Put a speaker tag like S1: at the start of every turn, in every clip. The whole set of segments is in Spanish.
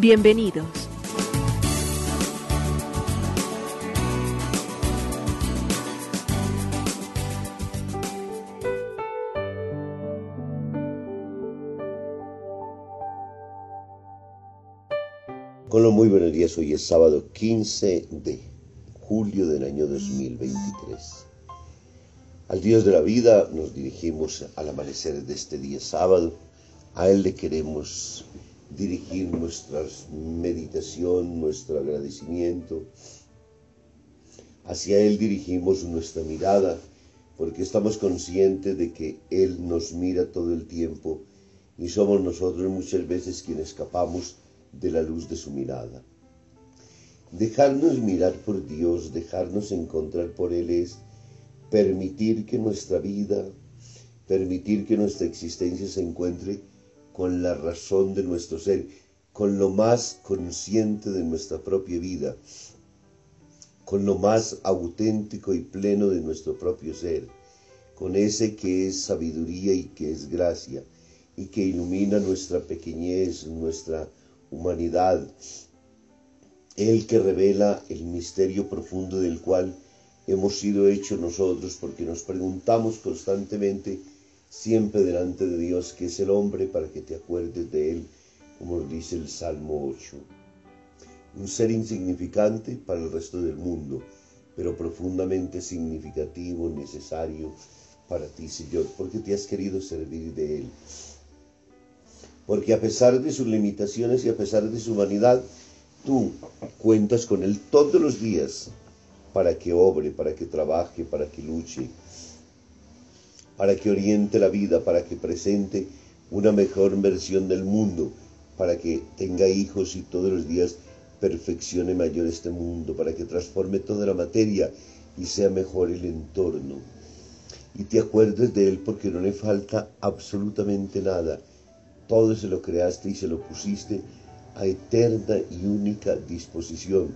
S1: Bienvenidos.
S2: Con los muy buenos días, hoy es sábado 15 de julio del año 2023. Al Dios de la vida nos dirigimos al amanecer de este día sábado. A Él le queremos dirigir nuestra meditación, nuestro agradecimiento. Hacia Él dirigimos nuestra mirada porque estamos conscientes de que Él nos mira todo el tiempo y somos nosotros muchas veces quienes escapamos de la luz de su mirada. Dejarnos mirar por Dios, dejarnos encontrar por Él es permitir que nuestra vida, permitir que nuestra existencia se encuentre con la razón de nuestro ser, con lo más consciente de nuestra propia vida, con lo más auténtico y pleno de nuestro propio ser, con ese que es sabiduría y que es gracia, y que ilumina nuestra pequeñez, nuestra humanidad, el que revela el misterio profundo del cual hemos sido hechos nosotros porque nos preguntamos constantemente siempre delante de Dios que es el hombre para que te acuerdes de él, como dice el Salmo 8. Un ser insignificante para el resto del mundo, pero profundamente significativo, necesario para ti, Señor, porque te has querido servir de él porque a pesar de sus limitaciones y a pesar de su humanidad, tú cuentas con Él todos los días para que obre, para que trabaje, para que luche, para que oriente la vida, para que presente una mejor versión del mundo, para que tenga hijos y todos los días perfeccione mayor este mundo, para que transforme toda la materia y sea mejor el entorno. Y te acuerdes de Él porque no le falta absolutamente nada todo se lo creaste y se lo pusiste a eterna y única disposición.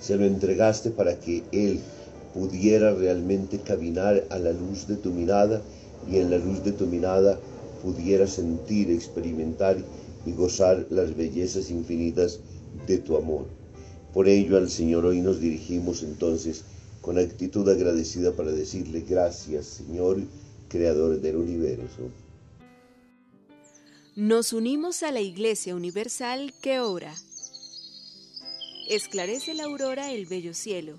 S2: Se lo entregaste para que Él pudiera realmente caminar a la luz de tu mirada y en la luz de tu mirada pudiera sentir, experimentar y gozar las bellezas infinitas de tu amor. Por ello al Señor hoy nos dirigimos entonces con actitud agradecida para decirle gracias Señor, Creador del universo.
S1: Nos unimos a la Iglesia Universal que ora. Esclarece la aurora el bello cielo,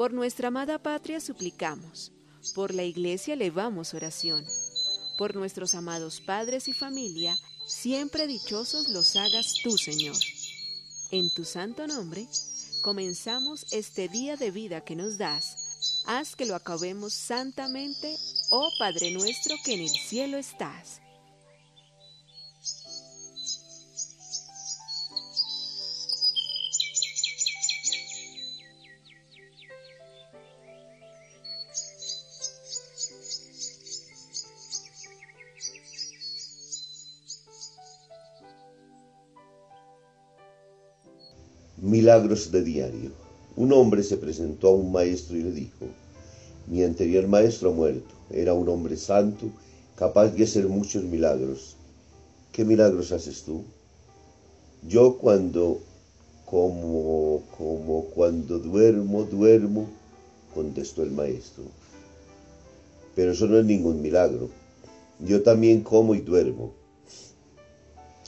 S1: Por nuestra amada patria suplicamos, por la iglesia elevamos oración, por nuestros amados padres y familia, siempre dichosos los hagas tú, Señor. En tu santo nombre, comenzamos este día de vida que nos das. Haz que lo acabemos santamente, oh Padre nuestro que en el cielo estás.
S2: Milagros de diario. Un hombre se presentó a un maestro y le dijo, mi anterior maestro ha muerto, era un hombre santo, capaz de hacer muchos milagros. ¿Qué milagros haces tú? Yo cuando, como, como cuando duermo, duermo, contestó el maestro. Pero eso no es ningún milagro. Yo también como y duermo.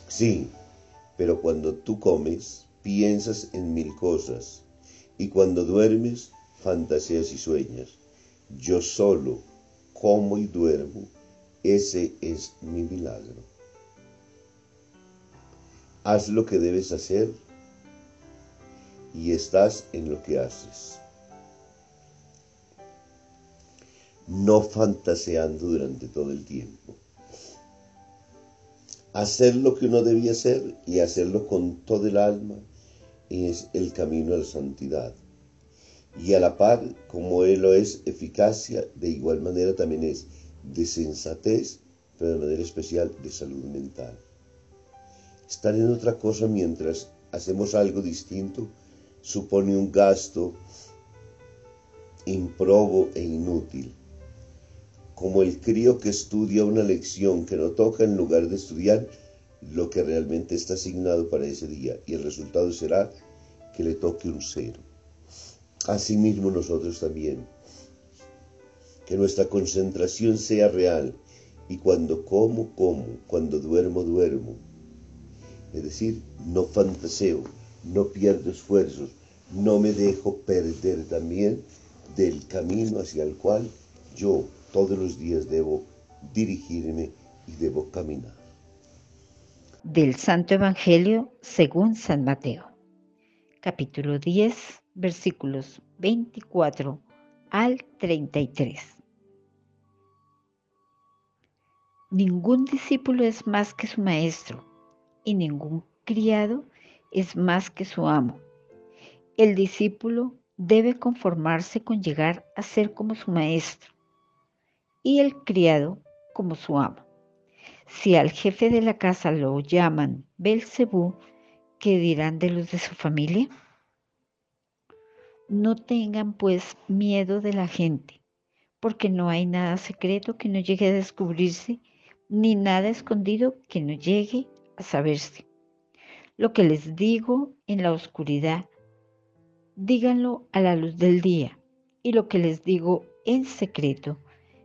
S2: Sí, pero cuando tú comes, piensas en mil cosas, y cuando duermes, fantaseas y sueñas. Yo solo como y duermo, ese es mi milagro. Haz lo que debes hacer y estás en lo que haces. No fantaseando durante todo el tiempo. Hacer lo que uno debía hacer y hacerlo con todo el alma es el camino a la santidad. Y a la par, como él lo es eficacia, de igual manera también es de sensatez, pero de manera especial de salud mental. Estar en otra cosa mientras hacemos algo distinto supone un gasto improbo e inútil. Como el crío que estudia una lección que no toca en lugar de estudiar lo que realmente está asignado para ese día y el resultado será que le toque un cero. Asimismo nosotros también. Que nuestra concentración sea real y cuando como, como, cuando duermo, duermo es decir, no fantaseo, no pierdo esfuerzos, no me dejo perder también del camino hacia el cual yo todos los días debo dirigirme y debo caminar.
S3: Del Santo Evangelio según San Mateo, capítulo 10, versículos 24 al 33. Ningún discípulo es más que su maestro y ningún criado es más que su amo. El discípulo debe conformarse con llegar a ser como su maestro y el criado como su amo. Si al jefe de la casa lo llaman Belcebú, ¿qué dirán de los de su familia? No tengan pues miedo de la gente, porque no hay nada secreto que no llegue a descubrirse, ni nada escondido que no llegue a saberse. Lo que les digo en la oscuridad, díganlo a la luz del día, y lo que les digo en secreto,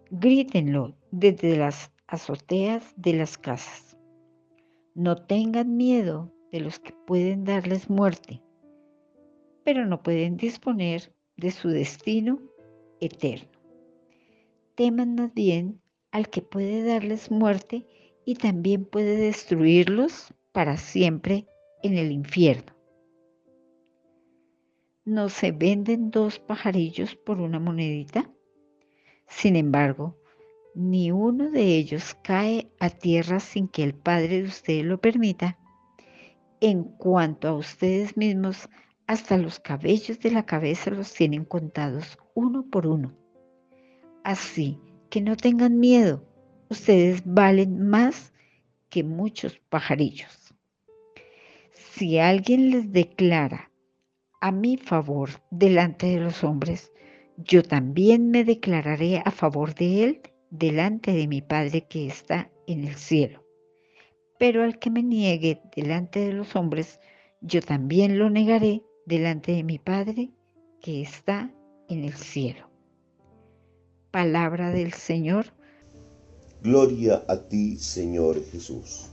S3: grítenlo desde las azoteas de las casas. No tengan miedo de los que pueden darles muerte, pero no pueden disponer de su destino eterno. Teman más bien al que puede darles muerte y también puede destruirlos para siempre en el infierno. ¿No se venden dos pajarillos por una monedita? Sin embargo, ni uno de ellos cae a tierra sin que el Padre de ustedes lo permita. En cuanto a ustedes mismos, hasta los cabellos de la cabeza los tienen contados uno por uno. Así que no tengan miedo, ustedes valen más que muchos pajarillos. Si alguien les declara a mi favor delante de los hombres, yo también me declararé a favor de él delante de mi Padre que está en el cielo. Pero al que me niegue delante de los hombres, yo también lo negaré delante de mi Padre que está en el cielo. Palabra del Señor
S2: Gloria a ti, Señor Jesús.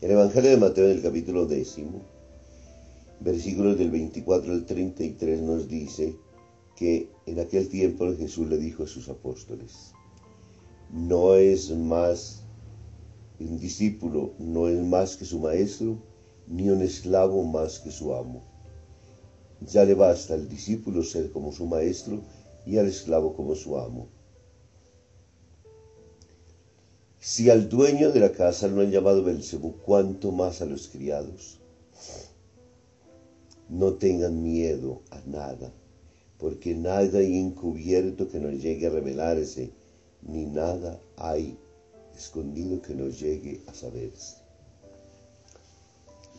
S2: El Evangelio de Mateo del capítulo décimo, versículos del 24 al 33 nos dice que en aquel tiempo Jesús le dijo a sus apóstoles, no es más, un discípulo no es más que su maestro, ni un esclavo más que su amo. Ya le basta al discípulo ser como su maestro y al esclavo como su amo. Si al dueño de la casa lo han llamado Belcebú, ¿cuánto más a los criados? No tengan miedo a nada, porque nada hay encubierto que nos llegue a revelarse, ni nada hay escondido que nos llegue a saberse.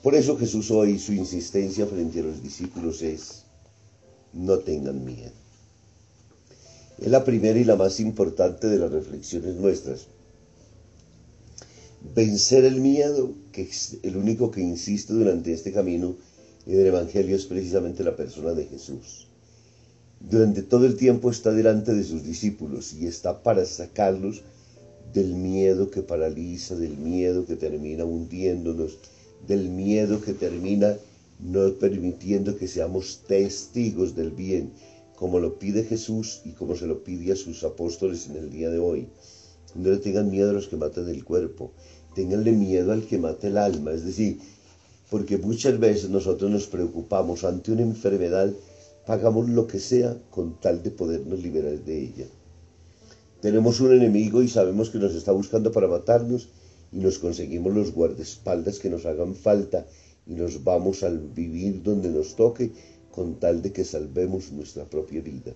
S2: Por eso Jesús hoy su insistencia frente a los discípulos es, no tengan miedo. Es la primera y la más importante de las reflexiones nuestras vencer el miedo, que es el único que insiste durante este camino en el Evangelio es precisamente la persona de Jesús. Durante todo el tiempo está delante de sus discípulos y está para sacarlos del miedo que paraliza, del miedo que termina hundiéndonos, del miedo que termina no permitiendo que seamos testigos del bien, como lo pide Jesús y como se lo pide a sus apóstoles en el día de hoy. No le tengan miedo a los que matan el cuerpo, tenganle miedo al que mata el alma, es decir, porque muchas veces nosotros nos preocupamos ante una enfermedad, pagamos lo que sea con tal de podernos liberar de ella. Tenemos un enemigo y sabemos que nos está buscando para matarnos y nos conseguimos los guardaespaldas que nos hagan falta y nos vamos al vivir donde nos toque con tal de que salvemos nuestra propia vida.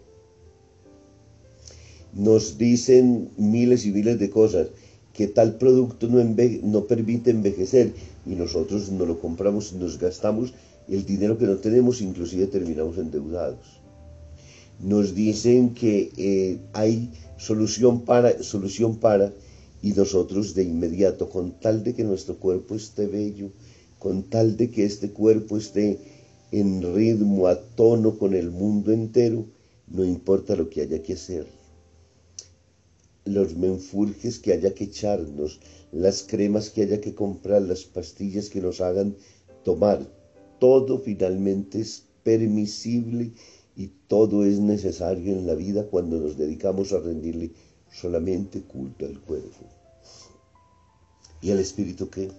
S2: Nos dicen miles y miles de cosas, que tal producto no, no permite envejecer y nosotros no lo compramos, nos gastamos el dinero que no tenemos, inclusive terminamos endeudados. Nos dicen que eh, hay solución para, solución para, y nosotros de inmediato, con tal de que nuestro cuerpo esté bello, con tal de que este cuerpo esté en ritmo, a tono con el mundo entero, no importa lo que haya que hacer. Los menfurjes que haya que echarnos, las cremas que haya que comprar, las pastillas que nos hagan tomar, todo finalmente es permisible y todo es necesario en la vida cuando nos dedicamos a rendirle solamente culto al cuerpo. ¿Y al espíritu qué?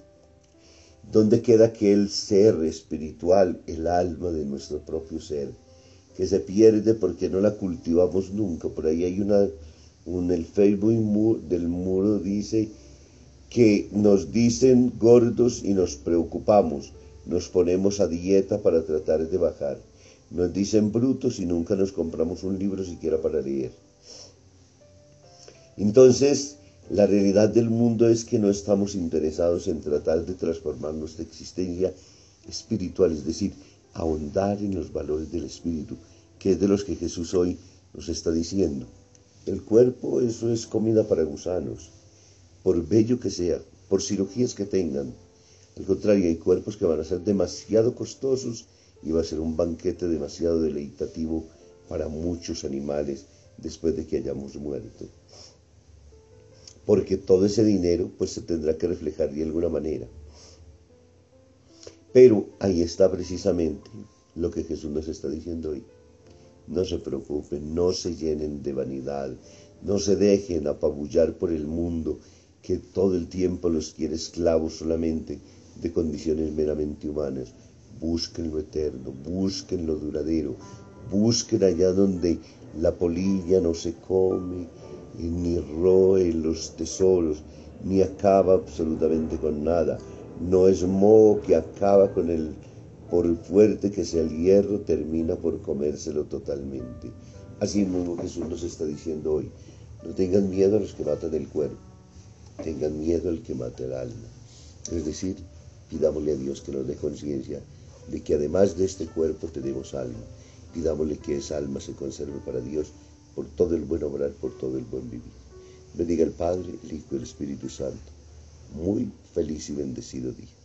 S2: ¿Dónde queda aquel ser espiritual, el alma de nuestro propio ser, que se pierde porque no la cultivamos nunca? Por ahí hay una, un, el Facebook del muro dice que nos dicen gordos y nos preocupamos, nos ponemos a dieta para tratar de bajar. Nos dicen brutos y nunca nos compramos un libro siquiera para leer. Entonces, la realidad del mundo es que no estamos interesados en tratar de transformar nuestra existencia espiritual, es decir, ahondar en los valores del espíritu, que es de los que Jesús hoy nos está diciendo. El cuerpo, eso es comida para gusanos, por bello que sea, por cirugías que tengan. Al contrario, hay cuerpos que van a ser demasiado costosos y va a ser un banquete demasiado deleitativo para muchos animales después de que hayamos muerto porque todo ese dinero pues se tendrá que reflejar de alguna manera. Pero ahí está precisamente lo que Jesús nos está diciendo hoy. No se preocupen, no se llenen de vanidad, no se dejen apabullar por el mundo que todo el tiempo los quiere esclavos solamente de condiciones meramente humanas. Busquen lo eterno, busquen lo duradero, busquen allá donde la polilla no se come, ni roe los tesoros, ni acaba absolutamente con nada. No es moho que acaba con el, por fuerte que sea el hierro, termina por comérselo totalmente. Así mismo Jesús nos está diciendo hoy, no tengan miedo a los que matan el cuerpo, tengan miedo al que mata el alma. Es decir, pidámosle a Dios que nos dé conciencia de que además de este cuerpo tenemos alma. Pidámosle que esa alma se conserve para Dios por todo el buen obrar, por todo el buen vivir. Bendiga el Padre, el Hijo y el Espíritu Santo. Muy feliz y bendecido día.